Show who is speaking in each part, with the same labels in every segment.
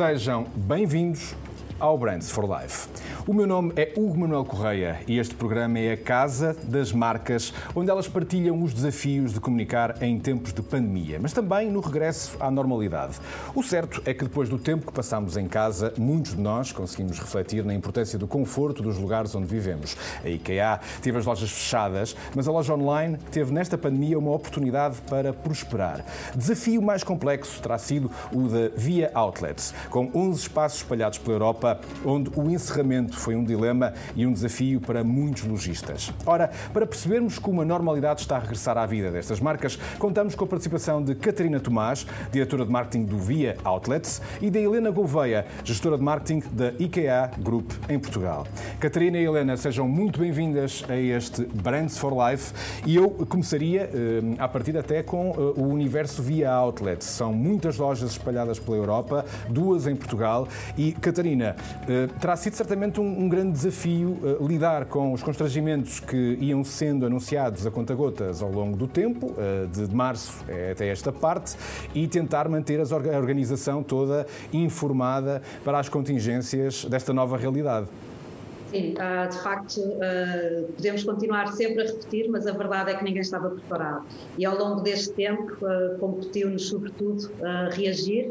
Speaker 1: Sejam bem-vindos ao Brands for Life. O meu nome é Hugo Manuel Correia e este programa é a casa das marcas onde elas partilham os desafios de comunicar em tempos de pandemia, mas também no regresso à normalidade. O certo é que depois do tempo que passamos em casa, muitos de nós conseguimos refletir na importância do conforto dos lugares onde vivemos. A IKEA teve as lojas fechadas, mas a loja online teve nesta pandemia uma oportunidade para prosperar. Desafio mais complexo terá sido o da Via Outlets, com 11 espaços espalhados pela Europa, onde o encerramento foi um dilema e um desafio para muitos lojistas. Ora, para percebermos como a normalidade está a regressar à vida destas marcas, contamos com a participação de Catarina Tomás, diretora de marketing do Via Outlets, e da Helena Gouveia, gestora de marketing da IKEA Group em Portugal. Catarina e Helena, sejam muito bem-vindas a este Brands for Life e eu começaria, eh, a partir até com eh, o universo Via Outlets. São muitas lojas espalhadas pela Europa, duas em Portugal e, Catarina, eh, terá sido certamente um, um grande desafio uh, lidar com os constrangimentos que iam sendo anunciados a conta-gotas ao longo do tempo, uh, de, março até esta parte, e tentar manter a organização toda informada para as contingências desta nova realidade.
Speaker 2: Sim, uh, de facto, uh, podemos continuar sempre a repetir, mas a verdade é que ninguém estava preparado. E ao longo deste tempo, uh, competiu-nos, sobretudo, reagir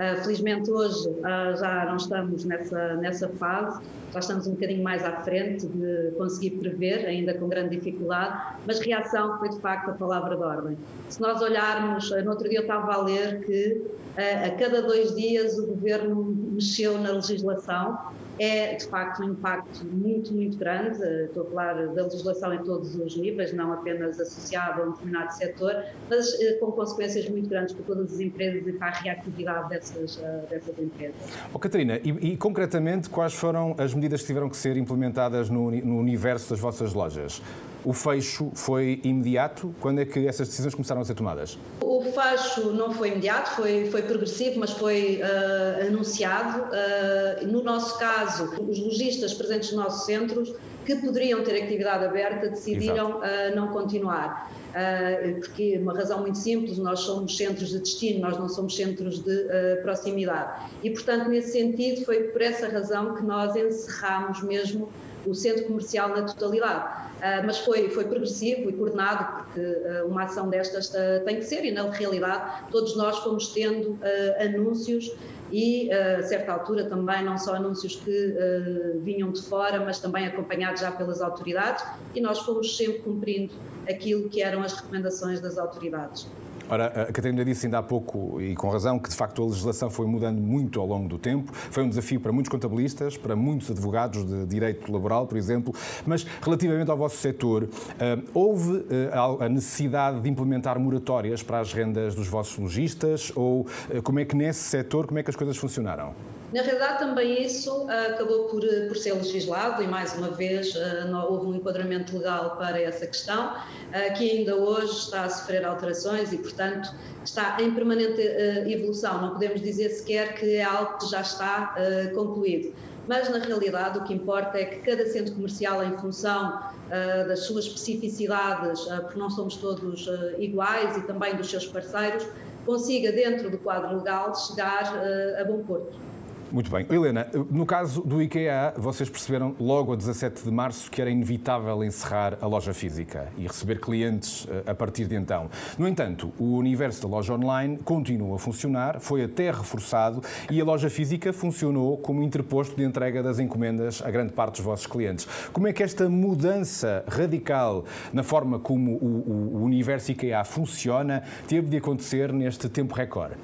Speaker 2: Uh, felizmente hoje uh, já não estamos nessa, nessa fase, já estamos um bocadinho mais à frente de conseguir prever, ainda com grande dificuldade, mas reação foi de facto a palavra de ordem. Se nós olharmos, uh, no outro dia eu estava a ler que a cada dois dias o governo mexeu na legislação é de facto um impacto muito, muito grande. Estou a falar da legislação em todos os níveis, não apenas associado a um determinado setor, mas com consequências muito grandes para todas as empresas e para a reatividade dessas uh, dessas empresas.
Speaker 1: Oh, Catarina, e, e, concretamente quais foram as medidas que tiveram que ser implementadas no, no universo das vossas lojas? O fecho foi imediato? Quando é que essas decisões começaram a ser tomadas?
Speaker 2: O fecho não foi imediato, foi, foi progressivo, mas foi uh, anunciado. Uh, no nosso caso, os lojistas presentes nos nossos centros que poderiam ter atividade aberta decidiram uh, não continuar. Uh, porque uma razão muito simples, nós somos centros de destino, nós não somos centros de uh, proximidade. E, portanto, nesse sentido, foi por essa razão que nós encerramos mesmo o centro comercial na totalidade. Uh, mas foi, foi progressivo e coordenado, porque uh, uma ação destas uh, tem que ser, e na realidade todos nós fomos tendo anúncios e, a certa altura, também não só anúncios que vinham de fora, mas também acompanhados já pelas autoridades, e nós fomos sempre cumprindo aquilo que eram as recomendações das autoridades.
Speaker 1: Ora, a Catarina disse ainda há pouco, e com razão, que de facto a legislação foi mudando muito ao longo do tempo. Foi um desafio para muitos contabilistas, para muitos advogados de direito laboral, por exemplo. Mas relativamente ao vosso setor, eh, houve eh, a necessidade de implementar moratórias para as rendas dos vossos lojistas? Ou eh, como é que nesse setor, como é que as coisas funcionaram?
Speaker 2: Na realidade, também isso uh, acabou por, por ser legislado e, mais uma vez, uh, não, houve um enquadramento legal para essa questão, uh, que ainda hoje está a sofrer alterações e, portanto, está em permanente evolução. Não podemos dizer sequer que é algo que já está concluído. Mas, na realidade, o que importa é que cada centro comercial, em função das suas especificidades, porque não somos todos iguais e também dos seus parceiros, consiga, dentro do quadro legal, chegar a bom porto.
Speaker 1: Muito bem. Helena, no caso do IKEA, vocês perceberam logo a 17 de março que era inevitável encerrar a loja física e receber clientes eh, a partir de então. No entanto, o universo da loja online continua a funcionar, foi até reforçado e a loja física funcionou como interposto de entrega das encomendas a grande parte dos vossos clientes. Como é que esta mudança radical na forma como o, o universo IKEA funciona teve de acontecer neste tempo recorde?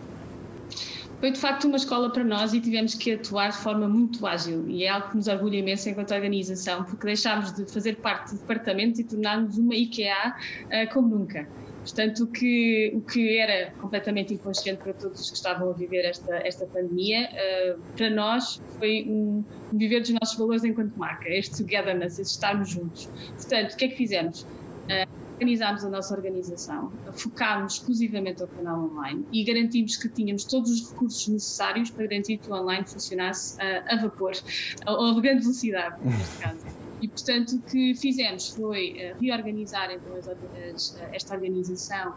Speaker 3: Foi de facto uma escola para nós e tivemos que atuar de forma muito ágil e é algo que nos orgulha imenso enquanto organização porque deixámos de fazer parte do departamento e tornámos uma IKEA uh, como nunca. Portanto, o que, o que era completamente inconsciente para todos os que estavam a viver esta, esta pandemia, uh, para nós foi um, um, viver dos nossos valores enquanto marca, este togetherness, este estarmos juntos. Portanto, o que é que fizemos? Uh, organizámos a nossa organização, focámos exclusivamente ao canal online e garantimos que tínhamos todos os recursos necessários para garantir que o online funcionasse uh, a vapor, ou a grande velocidade, neste caso. E, portanto, o que fizemos foi reorganizar então, as, as, esta organização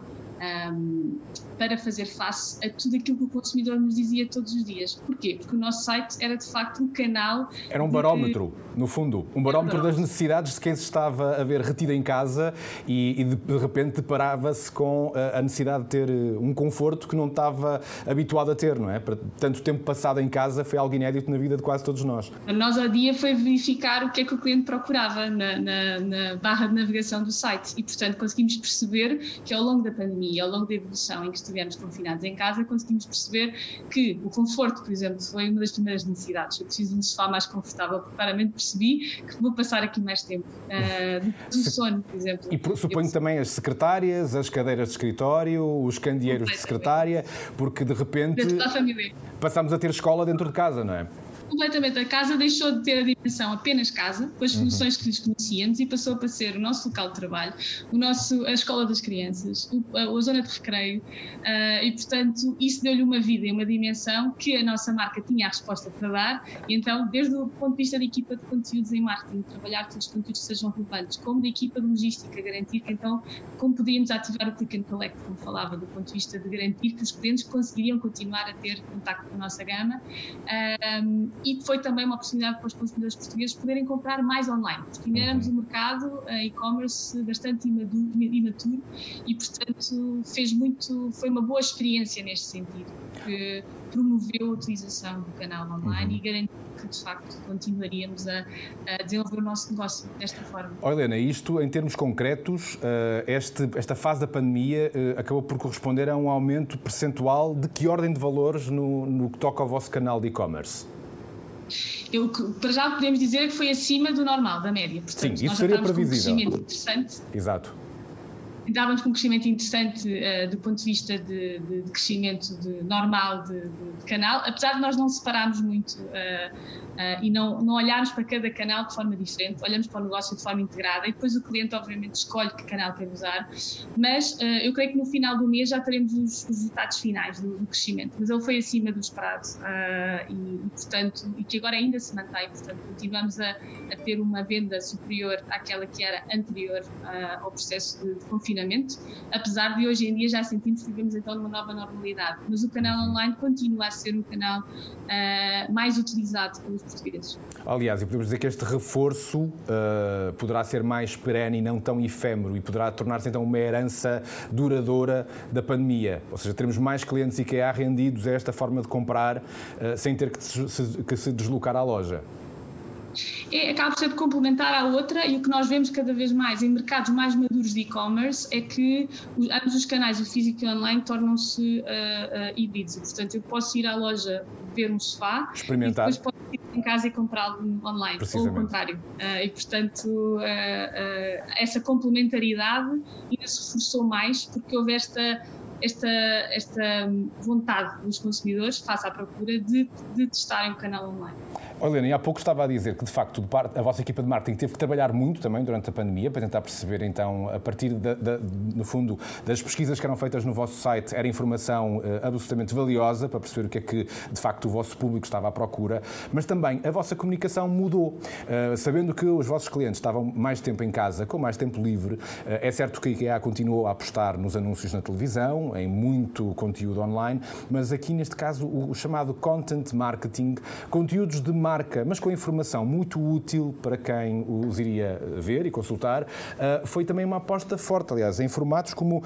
Speaker 3: um, para fazer face a tudo aquilo que o consumidor nos dizia todos os dias. Porquê? Porque o nosso site era de facto um canal.
Speaker 1: Era um barómetro, no fundo, um barómetro das necessidades de quem se estava a ver retido em casa e, e de, repente deparava-se com a, a, necessidade de ter eh, um conforto que não estava habituado a ter, não é? Para tanto tempo passado em casa foi algo inédito na vida de quase todos nós.
Speaker 3: Nós ao dia foi verificar o que é que o cliente procurava na, na, na barra de navegação do site e, portanto, conseguimos perceber que ao longo da pandemia ao longo da evolução em que estivemos confinados em casa, conseguimos perceber que o conforto, por exemplo, foi uma das primeiras necessidades. Eu preciso de um sofá mais confortável, porque claramente percebi que vou passar aqui mais tempo. Uh, do sono, por exemplo.
Speaker 1: E suponho eu, também as secretárias, as cadeiras de escritório, os candeeiros de secretária, porque de repente passamos a ter escola dentro de casa, não é?
Speaker 3: Completamente. A casa deixou de ter a dimensão apenas casa, com as uhum. funções que lhes conhecíamos, e passou para ser o nosso local de trabalho, o nosso, a escola das crianças, a, a zona de recreio, uh, e portanto isso deu-lhe uma vida e uma dimensão que a nossa marca tinha a resposta para dar. E então, desde o ponto de vista da equipa de conteúdos em marketing, trabalhar todos os conteúdos que sejam relevantes, como da equipa de logística, garantir que então, como podíamos ativar o click and collect, como falava, do ponto de vista de garantir que os clientes conseguiriam continuar a ter contato com a nossa gama. Um, e foi também uma oportunidade para os consumidores portugueses poderem comprar mais online, porque ainda éramos um mercado e-commerce bastante imaturo e, portanto, fez muito, foi uma boa experiência neste sentido, que promoveu a utilização do canal online uhum. e garantiu que, de facto, continuaríamos a, a, desenvolver o nosso negócio desta forma.
Speaker 1: Oh, Helena, isto, em termos concretos, uh, este, esta fase da pandemia uh, acabou por corresponder a um aumento percentual de que ordem de valores no, no que toca ao vosso canal de e-commerce?
Speaker 3: Eu, para já podemos dizer que foi acima do normal, da média.
Speaker 1: Portanto, Sim, isso seria previsível.
Speaker 3: Um crescimento interessante.
Speaker 1: Exato.
Speaker 3: Com um crescimento interessante uh, do ponto de vista de, de, de crescimento de, normal de, canal, apesar de nós não separarmos muito uh, uh, e não, não olharmos para cada canal de forma diferente, olhamos para o negócio de forma integrada e depois o cliente, obviamente, escolhe que canal quer usar. Mas eu creio que no final do mês já teremos os, os resultados finais do, do, crescimento. Mas ele foi acima do esperado e, e, portanto, e que agora ainda se mantém. Portanto, continuamos a, a ter uma venda superior àquela que era anterior ao processo de, de, confinamento, apesar de hoje em dia já sentimos que vivemos então numa nova normalidade. Mas o canal online continua a ser o canal mais utilizado pelos portugueses.
Speaker 1: Aliás, e podemos dizer que este reforço uh, poderá ser mais perene e não tão efêmero e poderá tornar-se então uma herança duradoura da pandemia. Ou seja, teremos mais clientes IKEA rendidos a esta forma de comprar uh, sem ter que se, que se deslocar à loja
Speaker 3: é, acaba por ser de complementar à outra e o que nós vemos cada vez mais em mercados mais maduros de e-commerce é que ambos os canais, o físico e o online, tornam-se uh, uh, híbridos. Portanto, eu posso ir à loja ver um sofá
Speaker 1: Experimentar.
Speaker 3: e depois posso ir em casa e comprá-lo online, ou o contrário. Uh, e, portanto, essa complementaridade ainda se reforçou mais porque houve esta esta, esta vontade dos consumidores, face à procura, de, de testarem o canal online.
Speaker 1: Helena, e há pouco estava a dizer que, de facto, a vossa equipa de marketing teve que trabalhar muito também durante a pandemia para tentar perceber, então, a partir, de, de, no fundo, das pesquisas que eram feitas no vosso site, era informação uh, absolutamente valiosa para perceber o que é que, de facto, o vosso público estava à procura, mas também a vossa comunicação mudou. Uh, sabendo que os vossos clientes estavam mais tempo em casa, com mais tempo livre, uh, é certo que a IKEA continuou a apostar nos anúncios na televisão, em muito conteúdo online, mas aqui, neste caso, o, chamado content marketing, conteúdos de marca, mas com informação muito útil para quem os iria ver e consultar, ah, foi também uma aposta forte, aliás, em formatos como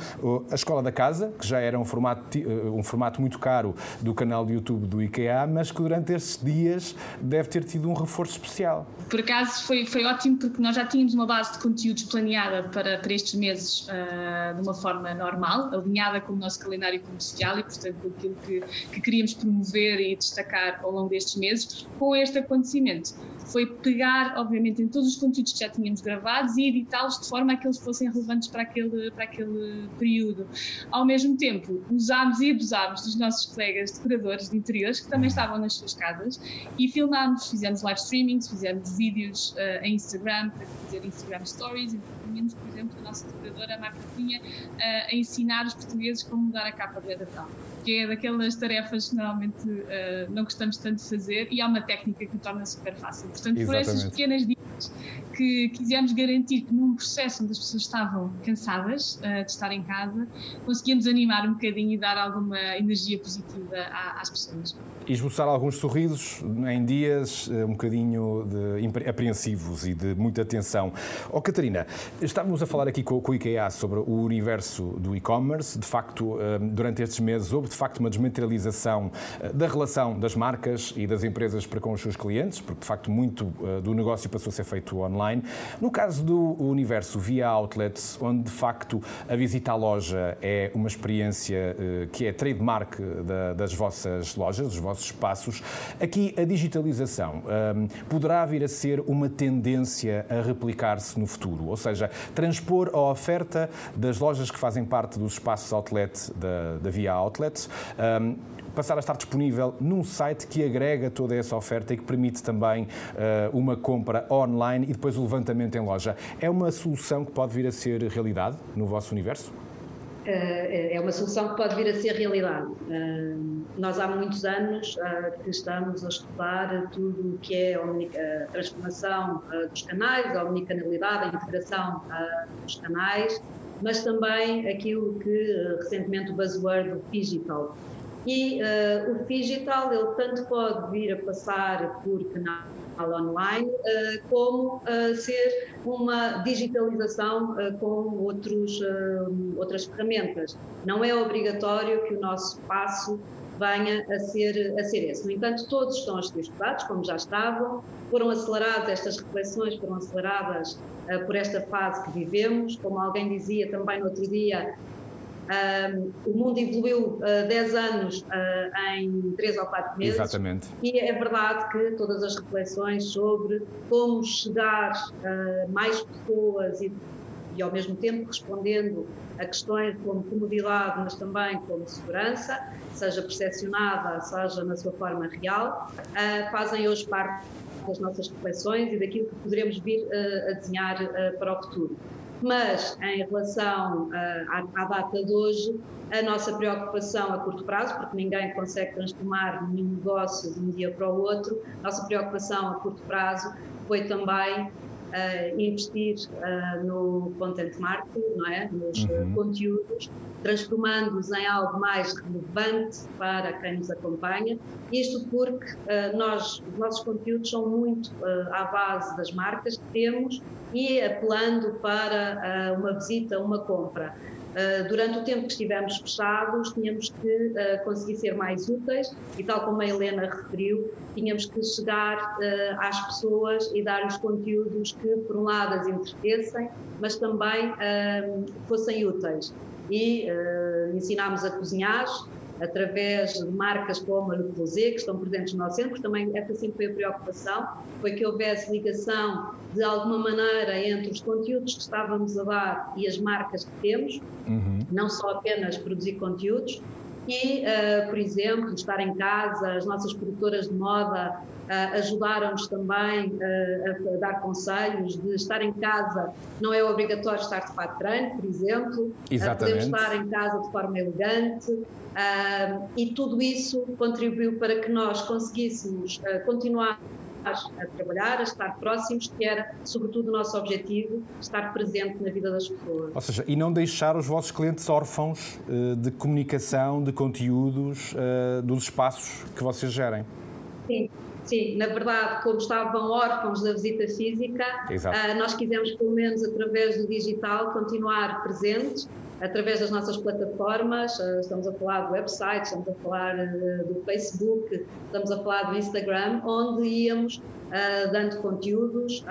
Speaker 1: a Escola da Casa, que já era um formato, ah, um formato muito caro do canal de YouTube do IKEA, mas que durante estes dias deve ter tido um reforço especial.
Speaker 3: Por acaso foi, foi ótimo porque nós já tínhamos uma base de conteúdos planeada para, para estes meses uh, de uma forma normal, alinhada com o nosso calendário comercial e, portanto, com aquilo que, que queríamos promover e destacar ao longo destes meses. Com este acontecimento foi pegar, obviamente, em todos os conteúdos que já tínhamos gravados e editá-los de forma a que eles fossem relevantes para aquele, para aquele período. Ao mesmo tempo, usámos e abusámos dos nossos colegas decoradores de interiores que também estavam nas suas casas e filmámos, fizemos live streamings, fizemos vídeos uh, em Instagram para fazer Instagram Stories, tínhamos, por exemplo, a nossa decoradora, a Marta uh, a ensinar os portugueses como mudar a capa do Natal que é daquelas tarefas que normalmente uh, não gostamos tanto de fazer e há uma técnica que torna super fácil. Portanto, Exatamente. por essas pequenas dicas que quisemos garantir que num processo onde as pessoas estavam cansadas uh, de estar em casa, conseguíamos animar um bocadinho e dar alguma energia positiva às pessoas.
Speaker 1: E esboçar alguns sorrisos em dias um bocadinho de apreensivos e de muita atenção. Oh, Catarina, estávamos a falar aqui com, com o IKEA sobre o universo do e-commerce. De facto, durante estes meses houve de facto uma desmaterialização da relação das marcas e das empresas para com os seus clientes, porque de facto muito do negócio passou a ser feito online. No caso do universo via outlets, onde de facto a visita à loja é uma experiência eh, que é trademark das vossas lojas, dos vossos espaços, aqui a digitalização ehm, poderá vir a ser uma tendência a replicar-se no futuro, ou seja, transpor a oferta das lojas que fazem parte dos espaços outlet da, da Via Ehm, passar a estar disponível num site que agrega toda essa oferta e que permite também uh, uma compra online e depois o levantamento em loja. É uma solução que pode vir a ser realidade no vosso universo?
Speaker 2: Eh, é uma solução que pode vir a ser realidade. Eh, nós há muitos anos que estamos a estudar tudo o que é a transformação dos canais, a omnicanalidade, a integração dos canais, mas também aquilo que recentemente o buzzword digital e uh, o digital, ele tanto pode vir a passar por canal online, uh, como uh, ser uma digitalização com outros, outras ferramentas. Não é obrigatório que o nosso passo venha a ser, a ser esse. No entanto, todos estão a ser estudados, como já estavam, foram aceleradas, estas reflexões foram aceleradas uh, por esta fase que vivemos. Como alguém dizia também no outro dia, um, o mundo evoluiu uh, 10 anos uh, em 3 ou 4 meses.
Speaker 1: Exatamente.
Speaker 2: E é verdade que todas as reflexões sobre como chegar a uh, mais pessoas e, e, ao mesmo tempo, respondendo a questões como comodidade, mas também como segurança, seja percepcionada, seja na sua forma real, uh, fazem hoje parte das nossas reflexões e daquilo que poderemos vir uh, a desenhar uh, para o futuro. Mas, em relação uh, à, à, data de hoje, a nossa preocupação a curto prazo, porque ninguém consegue transformar nenhum negócio de um dia para o outro, nossa preocupação a curto prazo foi também uh, investir uh, no content marketing, não é? nos uhum. conteúdos, transformando-os em algo mais relevante para quem nos acompanha. Isto porque uh, nós, os nossos conteúdos são muito à base das marcas que temos e apelando para uma visita, uma compra. Uh, durante o tempo que estivemos fechados, tínhamos que uh, conseguir ser mais úteis e, tal como a Helena referiu, tínhamos que chegar uh, às pessoas e dar-lhes conteúdos que, por um lado, as entretessem, mas também fossem úteis. E ensinámos a cozinhar, através de marcas como a Nuclosé, que estão presentes no nosso centro, também essa sempre foi a preocupação, foi que houvesse ligação de alguma maneira entre os conteúdos que estávamos a dar e as marcas que temos, uhum. não só apenas produzir conteúdos, e, uh, por exemplo, estar em casa, as nossas produtoras de moda uh, ajudaram-nos também uh, a dar conselhos de estar em casa, não é obrigatório estar de fato treino, por exemplo,
Speaker 1: Exatamente.
Speaker 2: podemos estar em casa de forma elegante, e tudo isso contribuiu para que nós conseguíssemos continuar a trabalhar, a estar próximos, que era, sobretudo, o nosso objetivo, estar presente na vida das pessoas.
Speaker 1: Ou seja, e não deixar os vossos clientes órfãos uh, de comunicação, de conteúdos, dos espaços que vocês gerem.
Speaker 2: Sim, Sim, na verdade, como estavam órfãos da visita física, uh, nós quisemos, pelo menos através do digital, continuar presentes através das nossas plataformas, uh, estamos a falar do website, estamos a falar uh, do Facebook, estamos a falar do Instagram, onde íamos dando conteúdos,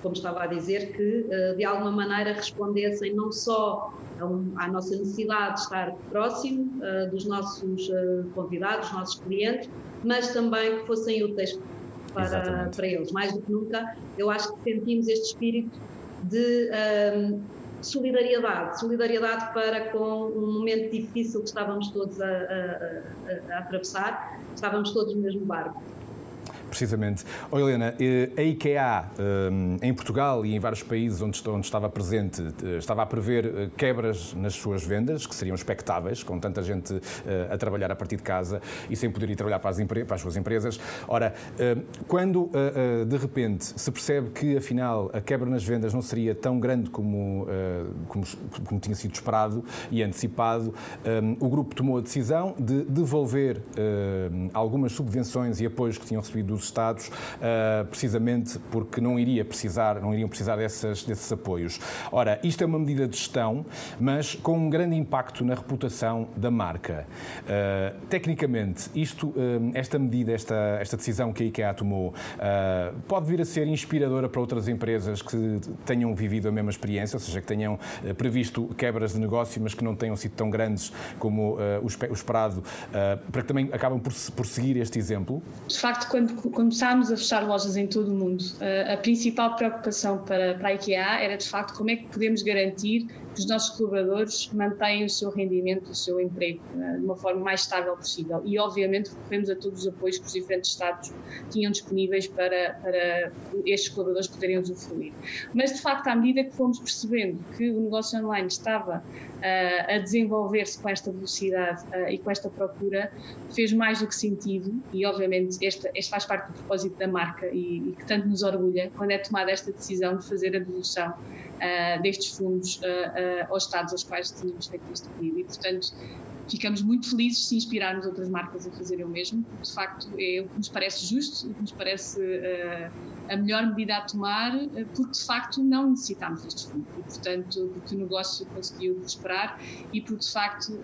Speaker 2: como estava a dizer, que de alguma maneira respondessem não só à nossa necessidade de estar próximo dos nossos convidados, dos nossos clientes, mas também que fossem úteis para, para eles. Mais do que nunca, eu acho que sentimos este espírito de um, solidariedade, solidariedade para com um momento difícil que estávamos todos a, a, a, a atravessar, estávamos todos no mesmo barco.
Speaker 1: Precisamente. Oh, Helena, eh, a IKEA eh, em Portugal e em vários países onde estava presente eh, estava a prever quebras nas suas vendas, que seriam expectáveis, com tanta gente a trabalhar a partir de casa e sem poder ir trabalhar para as, para as suas empresas. Ora, quando de repente se percebe que afinal a quebra nas vendas não seria tão grande como, como, como tinha sido esperado e antecipado, o grupo tomou a decisão de devolver algumas subvenções e apoios que tinham recebido dos Estados, uh, precisamente porque não iria precisar, não iriam precisar dessas, desses apoios. Ora, isto é uma medida de gestão, mas com um grande impacto na reputação da marca. Uh, tecnicamente, isto, uh, esta medida, esta, esta decisão que a IKEA tomou, pode vir a ser inspiradora para outras empresas que tenham vivido a mesma experiência, ou seja, que tenham previsto quebras de negócio, mas que não tenham sido tão grandes como o esperado, para que também acabam por, por seguir este exemplo?
Speaker 3: De facto, quando começámos a fechar lojas em todo o mundo, a principal preocupação para, para a IKEA era de facto como é que podemos garantir que os nossos colaboradores mantenham o seu rendimento, o seu emprego eh, de uma forma mais estável possível. E, obviamente, recorremos a todos os apoios que os diferentes Estados tinham disponíveis para, para estes colaboradores poderem usufruir. Mas, de facto, à medida que fomos percebendo que o negócio online estava uh, a desenvolver-se com esta velocidade uh, e com esta procura, fez mais do que sentido, e, obviamente, este, este faz parte do propósito da marca e, e que tanto nos orgulha quando é tomada esta decisão de fazer a devolução uh, destes fundos uh, uh, aos Estados aos quais tínhamos feito este pedido. E, portanto, ficamos muito felizes se inspirarmos outras marcas a fazerem o mesmo. De facto, é o que nos parece justo, o que nos parece a melhor medida a tomar, porque de facto não necessitámos destes fundos. E, portanto, porque o negócio conseguiu prosperar e porque de facto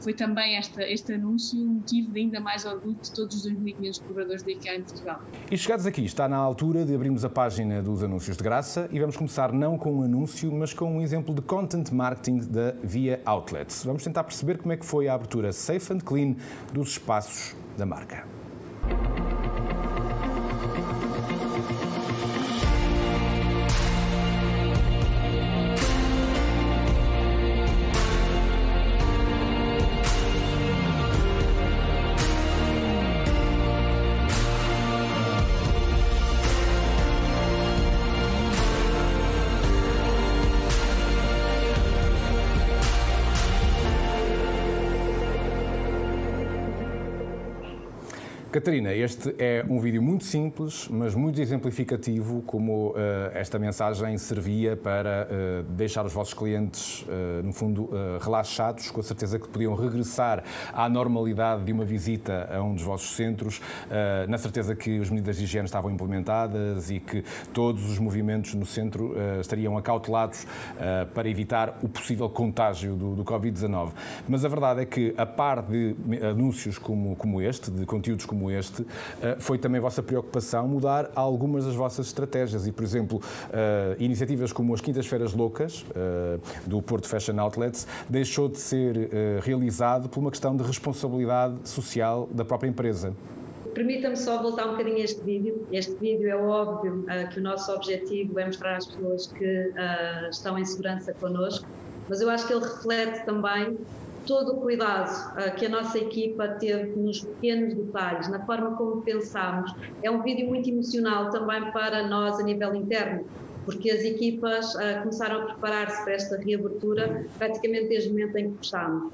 Speaker 3: foi também esta, este anúncio um motivo de ainda mais orgulho de todos os 2.500 colaboradores da IKEA em Portugal.
Speaker 1: E chegados aqui, está na altura de abrirmos a página dos anúncios de graça e vamos começar não com um anúncio, mas com um exemplo de content marketing da Via Outlets. Vamos tentar perceber como é que foi a abertura safe and clean dos espaços da marca. Catarina, este é um vídeo muito simples, mas muito exemplificativo como uh, esta mensagem servia para uh, deixar os vossos clientes, uh, no fundo, relaxados, com a certeza que podiam regressar à normalidade de uma visita a um dos vossos centros, na certeza que as medidas de higiene estavam implementadas e que todos os movimentos no centro estariam acautelados para evitar o possível contágio do, do Covid-19. Mas a verdade é que, a par de anúncios como, como este, de conteúdos como como este, eh, foi também vossa preocupação mudar algumas das vossas estratégias e, por exemplo, eh, iniciativas como as Quintas-Feiras Loucas eh, do Porto Fashion Outlets deixou de ser realizado por uma questão de responsabilidade social da própria empresa.
Speaker 2: Permita-me só voltar um bocadinho a este vídeo. Este vídeo é óbvio uh, que o nosso objetivo é mostrar às pessoas que uh, estão em segurança connosco, mas eu acho que ele reflete também todo o cuidado uh, que a nossa equipa teve nos pequenos detalhes, na forma como pensámos. É um vídeo muito emocional também para nós a nível interno, porque as equipas uh, começaram a preparar-se para esta reabertura praticamente desde o momento em que fechámos.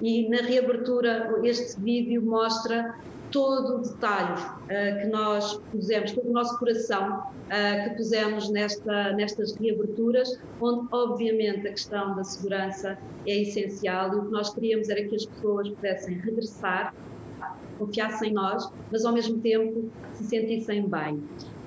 Speaker 2: E na reabertura, este vídeo mostra todo o detalhe uh, que nós pusemos, todo o nosso coração uh, que pusemos nesta, nestas reaberturas, onde obviamente a questão da segurança é essencial e o que nós queríamos era que as pessoas pudessem regressar, confiassem em nós, mas ao mesmo tempo se sentissem bem.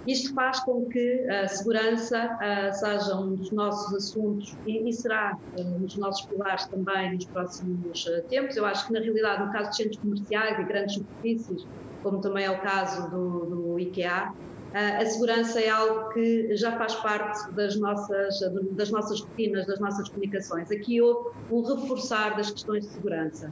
Speaker 2: Isto faz com que a segurança uh, seja um dos nossos assuntos e, e será uh, um dos nossos pilares também nos próximos uh, tempos. Eu acho que, na realidade, no caso de centros comerciais e grandes superfícies, como também é o caso do, do IKEA, a segurança é algo que já faz parte das nossas, das nossas rotinas, das nossas comunicações. Aqui houve um reforçar das questões de segurança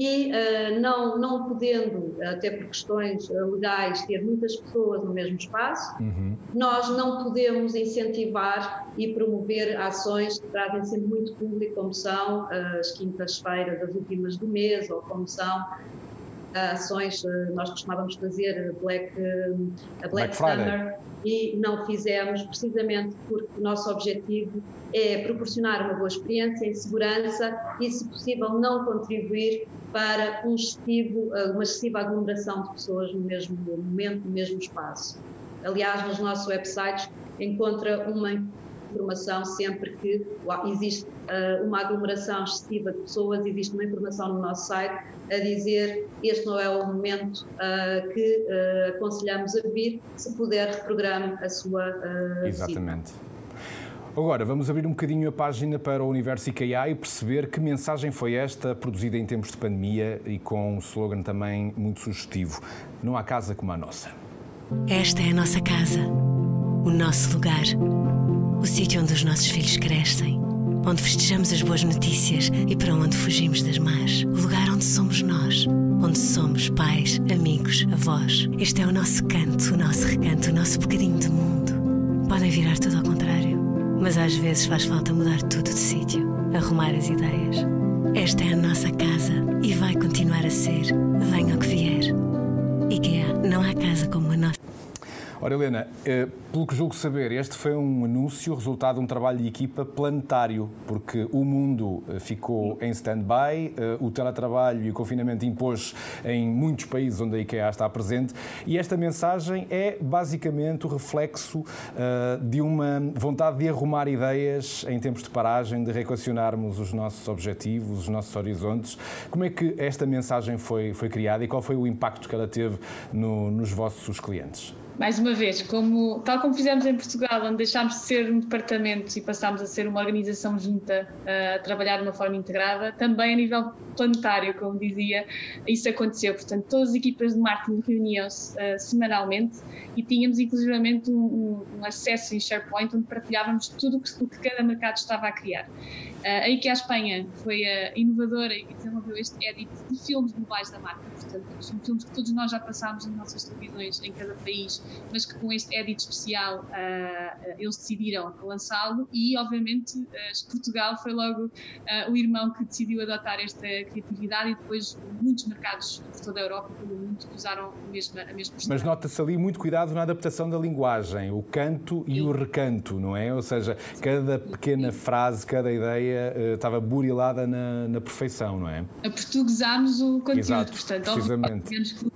Speaker 2: e uh, não, não podendo, até por questões uh, legais, ter muitas pessoas no mesmo espaço, uhum. nós não podemos incentivar e promover ações que trazem sempre muito público, como são uh, as quintas-feiras, as últimas do mês, ou como são ações, nós costumávamos fazer Black, a Black, Black Summer e não fizemos precisamente porque o nosso objetivo é proporcionar uma boa experiência em segurança e, se possível, não contribuir para um excessivo, uma excessiva aglomeração de pessoas no mesmo momento, no mesmo espaço. Aliás, nos nossos websites encontra uma informação sempre que existe uh, uma aglomeração excessiva de pessoas, existe uma informação no nosso site a dizer este não é o momento uh, que uh, aconselhamos a vir, se puder reprograme a sua
Speaker 1: Exatamente. Visita. Agora, vamos abrir um bocadinho a página para o Universo IKEA e perceber que mensagem foi esta, produzida em tempos de pandemia e com um slogan também muito sugestivo: Não há casa como a nossa.
Speaker 4: Esta é a nossa casa, o nosso lugar, o sítio onde os nossos filhos crescem, onde festejamos as boas notícias e para onde fugimos das más. O lugar onde somos nós, onde somos pais, amigos, avós. Este é o nosso canto, o nosso recanto, o nosso bocadinho de mundo. Podem virar tudo ao contrário, mas às vezes faz falta mudar tudo de sítio, arrumar as ideias. Esta é a nossa casa e vai continuar a ser, venha o que vier. IKEA, não há casa como a nossa.
Speaker 1: Ora, Helena, eh, pelo que julgo saber, este foi um anúncio resultado de um trabalho de equipa planetário, porque o mundo eh, ficou em stand-by, eh, o teletrabalho e o confinamento impôs em muitos países onde a IKEA está presente, e esta mensagem é basicamente o reflexo de uma vontade de arrumar ideias em tempos de paragem, de reequacionarmos os nossos objetivos, os nossos horizontes. Como é que esta mensagem foi, foi criada e qual foi o impacto que ela teve no, nos vossos clientes?
Speaker 3: Mais uma vez, como, tal como fizemos em Portugal, onde deixámos de ser um departamento e passámos a ser uma organização junta a trabalhar de uma forma integrada, também a nível planetário, como dizia, isso aconteceu. Portanto, todas as equipas de marketing reuniam-se uh, semanalmente e tínhamos inclusivamente um, um, acesso em SharePoint onde partilhávamos tudo o que, que cada mercado estava a criar. Uh, a IKEA Espanha foi a inovadora e desenvolveu este edit de filmes globais da marca, portanto, são filmes que todos nós já passámos nas nossas televisões em cada país, mas que com este edit especial uh, eles decidiram lançá-lo e, obviamente, uh, Portugal foi logo o irmão que decidiu adotar esta criatividade e depois muitos mercados por toda a Europa e pelo mundo usaram a mesma, a mesma
Speaker 1: Mas nota-se ali muito cuidado na adaptação da linguagem, o canto e Sim. o recanto, não é? Ou seja, cada pequena frase, cada ideia uh, estava burilada na, na, perfeição, não é?
Speaker 3: Portuguesámos o conteúdo,
Speaker 1: Exato, portanto,
Speaker 3: tivemos que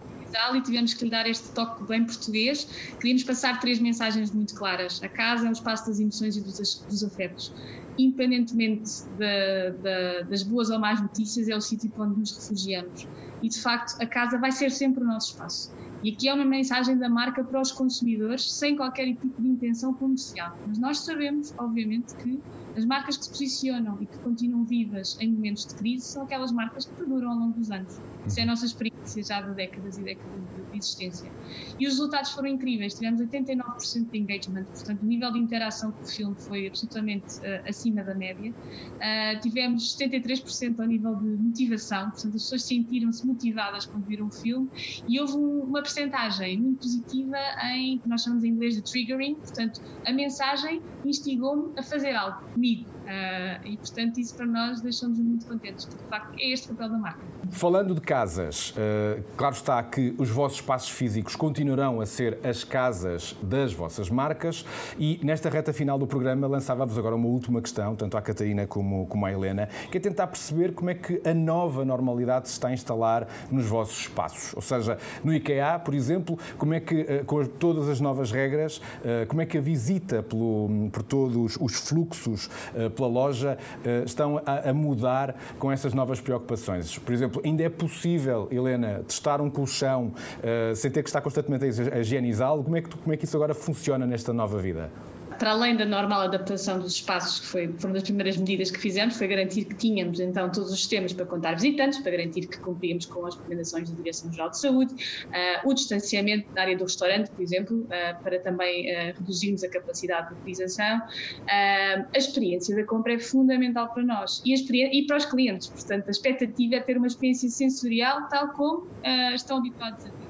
Speaker 3: e tivemos que lhe dar este toque bem português. Queríamos passar três mensagens muito claras. A casa é o espaço das emoções e dos, dos afetos. Independentemente da, da, das boas ou más notícias, é o sítio onde nos refugiamos. E, de facto, a casa vai ser sempre o nosso espaço. E aqui é uma mensagem da marca para os consumidores, sem qualquer tipo de intenção comercial. Mas nós sabemos, obviamente, que as marcas que se posicionam e que continuam vivas em momentos de crise são aquelas marcas que perduram ao longo dos anos. Isso é a nossa experiência já de décadas e décadas de existência. E os resultados foram incríveis. Tivemos 89% de engagement, portanto, o nível de interação com o filme foi absolutamente uh, acima da média. Uh, tivemos 73% ao nível de motivação, portanto, as pessoas sentiram-se motivadas quando viram o filme. E houve um, uma percentagem muito positiva em, que nós chamamos em inglês de triggering, portanto, a mensagem instigou-me a fazer algo we Uh, e, portanto, isso para nós deixou-nos muito contentes, porque de facto é este o papel da marca.
Speaker 1: Falando de casas, uh, claro está que os vossos espaços físicos continuarão a ser as casas das vossas marcas e nesta reta final do programa lançava-vos agora uma última questão, tanto à Catarina como, como à Helena, que é tentar perceber como é que a nova normalidade se está a instalar nos vossos espaços. Ou seja, no IKEA, por exemplo, como é que, uh, com todas as novas regras, como é que a visita pelo, por todos os fluxos pela loja eh, estão a, mudar com essas novas preocupações. Por exemplo, ainda é possível, Helena, testar um colchão eh, sem ter que estar constantemente a higienizá-lo? Como, é que, como é que isso agora funciona nesta nova vida?
Speaker 3: Para além da normal adaptação dos espaços, que foi, foram das primeiras medidas que fizemos, foi garantir que tínhamos então todos os sistemas para contar visitantes, para garantir que cumpríamos com as recomendações da Direção-Geral de Saúde, uh, o distanciamento na área do restaurante, por exemplo, uh, para também uh, reduzirmos a capacidade de utilização. a experiência da compra é fundamental para nós e, e, para os clientes, portanto, a expectativa é ter uma experiência sensorial tal como estão habituados a ter.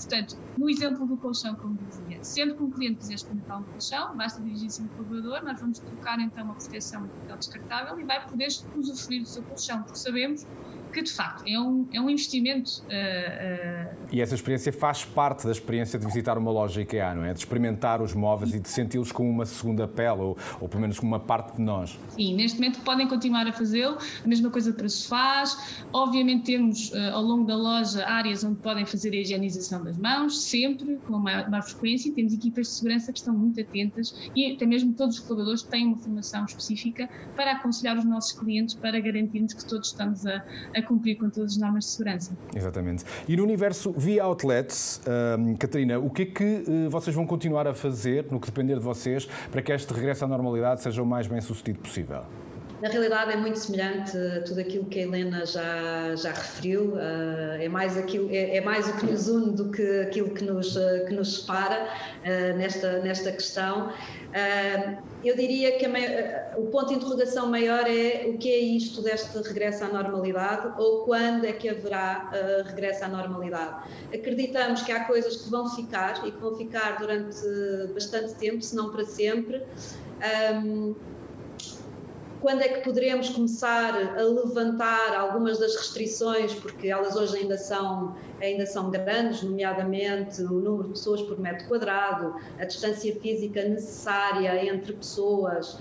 Speaker 3: Portanto, no exemplo do colchão, como dizia, sempre que um cliente quiser experimentar um colchão, basta dirigir-se no colaborador, nós vamos colocar então uma proteção de papel descartável e vai poder usufruir do seu colchão, porque sabemos que de facto é um, é um investimento. Uh,
Speaker 1: uh... E essa experiência faz parte da experiência de visitar uma loja IKEA, não é? De experimentar os móveis e de senti-los como uma segunda pele, ou, ou pelo menos como uma parte de nós.
Speaker 3: Sim, neste momento podem continuar a fazê-lo, a mesma coisa para sofás. Obviamente temos uh, ao longo da loja áreas onde podem fazer a higienização das mãos, sempre, com maior, maior frequência. Temos equipas de segurança que estão muito atentas e até mesmo todos os colaboradores têm uma formação específica para aconselhar os nossos clientes para garantirmos que todos estamos a, a cumprir com todas as normas de segurança.
Speaker 1: Exatamente. E no universo via outlets, um, Catarina, o que é que uh, vocês vão continuar a fazer, no que depender de vocês, para que este regresso à normalidade seja o mais bem sucedido possível?
Speaker 2: Na realidade é muito semelhante a tudo aquilo que a Helena já, já referiu, é, mais aquilo, é, é, mais o que nos une do que aquilo que nos, que nos separa nesta, nesta questão. Eu diria que a, o ponto de interrogação maior é o que é isto deste regresso à normalidade ou quando é que haverá regresso à normalidade. Acreditamos que há coisas que vão ficar e que vão ficar durante bastante tempo, se não para sempre. Um, quando é que poderemos começar a levantar algumas das restrições, porque elas hoje ainda são, ainda são grandes, nomeadamente o número de pessoas por metro quadrado, a distância física necessária entre pessoas,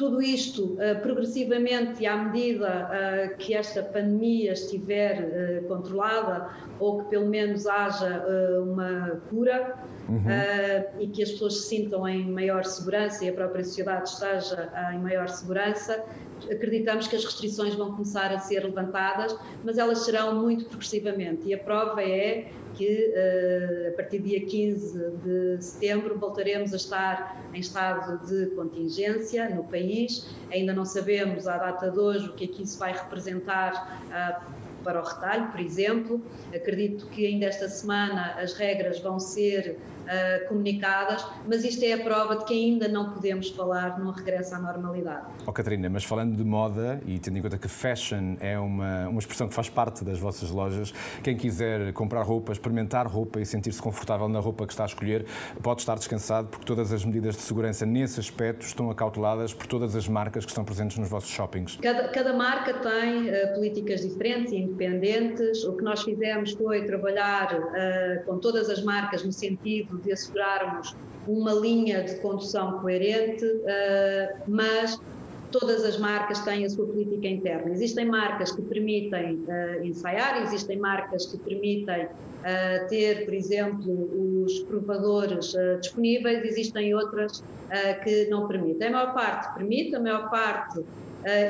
Speaker 2: tudo isto uh, progressivamente e à medida uh, que esta pandemia estiver uh, controlada ou que pelo menos haja uma cura uhum. e que as pessoas se sintam em maior segurança e a própria sociedade esteja em maior segurança, acreditamos que as restrições vão começar a ser levantadas, mas elas serão muito progressivamente e a prova é que uh, a partir do dia 15 de setembro voltaremos a estar em estado de contingência no país. Ainda não sabemos à data de hoje o que é que isso vai representar uh, para o retalho, por exemplo. Acredito que ainda esta semana as regras vão ser uh, comunicadas, mas isto é a prova de que ainda não podemos falar num regresso à normalidade.
Speaker 1: Oh, Catarina, mas falando de moda e tendo em conta que fashion é uma, uma expressão que faz parte das vossas lojas, quem quiser comprar roupa, experimentar roupa e sentir-se confortável na roupa que está a escolher, pode estar descansado porque todas as medidas de segurança nesse aspecto estão acauteladas por todas as marcas que estão presentes nos vossos shoppings.
Speaker 2: Cada, cada marca tem uh, políticas diferentes e independentes. O que nós fizemos foi trabalhar uh, com todas as marcas no sentido de assegurarmos uma linha de condução coerente, uh, mas todas as marcas têm a sua política interna. Existem marcas que permitem uh, ensaiar, existem marcas que permitem uh, ter, por exemplo, os provadores uh, disponíveis, existem outras que não permitem. A maior parte permite, a maior parte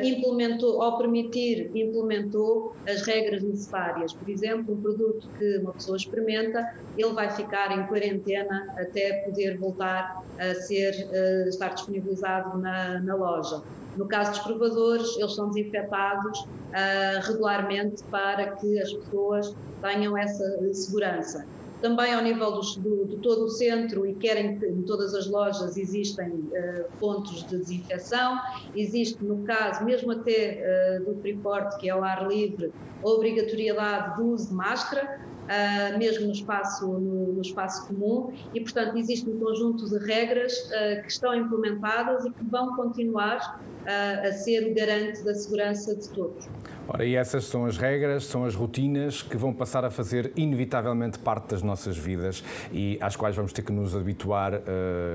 Speaker 2: implementou, ao permitir, implementou as regras necessárias. Por exemplo, um produto que uma pessoa experimenta, ele vai ficar em quarentena até poder voltar a ser, uh, estar disponibilizado na, na loja. No caso dos provadores, eles são desinfetados uh, regularmente para que as pessoas tenham essa segurança. Também ao nível do, de todo o centro e querem que em todas as lojas existem uh, pontos de desinfecção. Existe, no caso, mesmo até uh, do Freeport, que é ao ar livre, a obrigatoriedade do uso de máscara, uh, mesmo no espaço, no, no, espaço comum, e, portanto, existe um conjunto de regras uh, que estão implementadas e que vão continuar uh, a ser o garante da segurança de todos.
Speaker 1: Ora, e essas são as regras, são as rotinas que vão passar a fazer inevitavelmente parte das nossas vidas e às quais vamos ter que nos habituar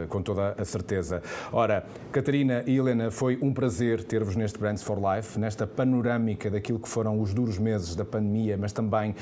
Speaker 1: com toda a certeza. Ora, Catarina e Helena, foi um prazer ter-vos neste Brands for Life, nesta panorâmica daquilo que foram os duros meses da pandemia, mas também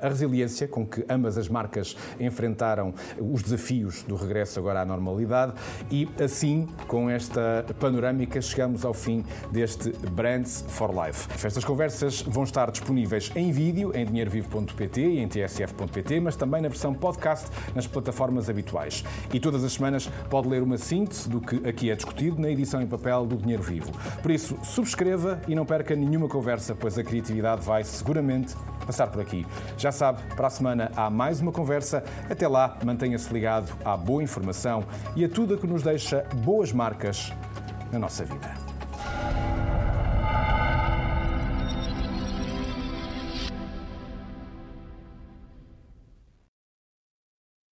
Speaker 1: a resiliência com que ambas as marcas enfrentaram os desafios do regresso agora à normalidade e assim, com esta panorâmica, chegamos ao fim deste Brands for Life. Estas conversas conversas vão estar disponíveis em vídeo em dinheirovivo.pt e em tsf.pt, mas também na versão podcast nas plataformas habituais. E todas as semanas pode ler uma síntese do que aqui é discutido na edição em papel do Dinheiro Vivo. Por isso, subscreva e não perca nenhuma conversa, pois a criatividade vai seguramente passar por aqui. Já sabe, para a semana há mais uma conversa. Até lá, mantenha-se ligado à boa informação e a tudo que nos deixa boas marcas na nossa vida.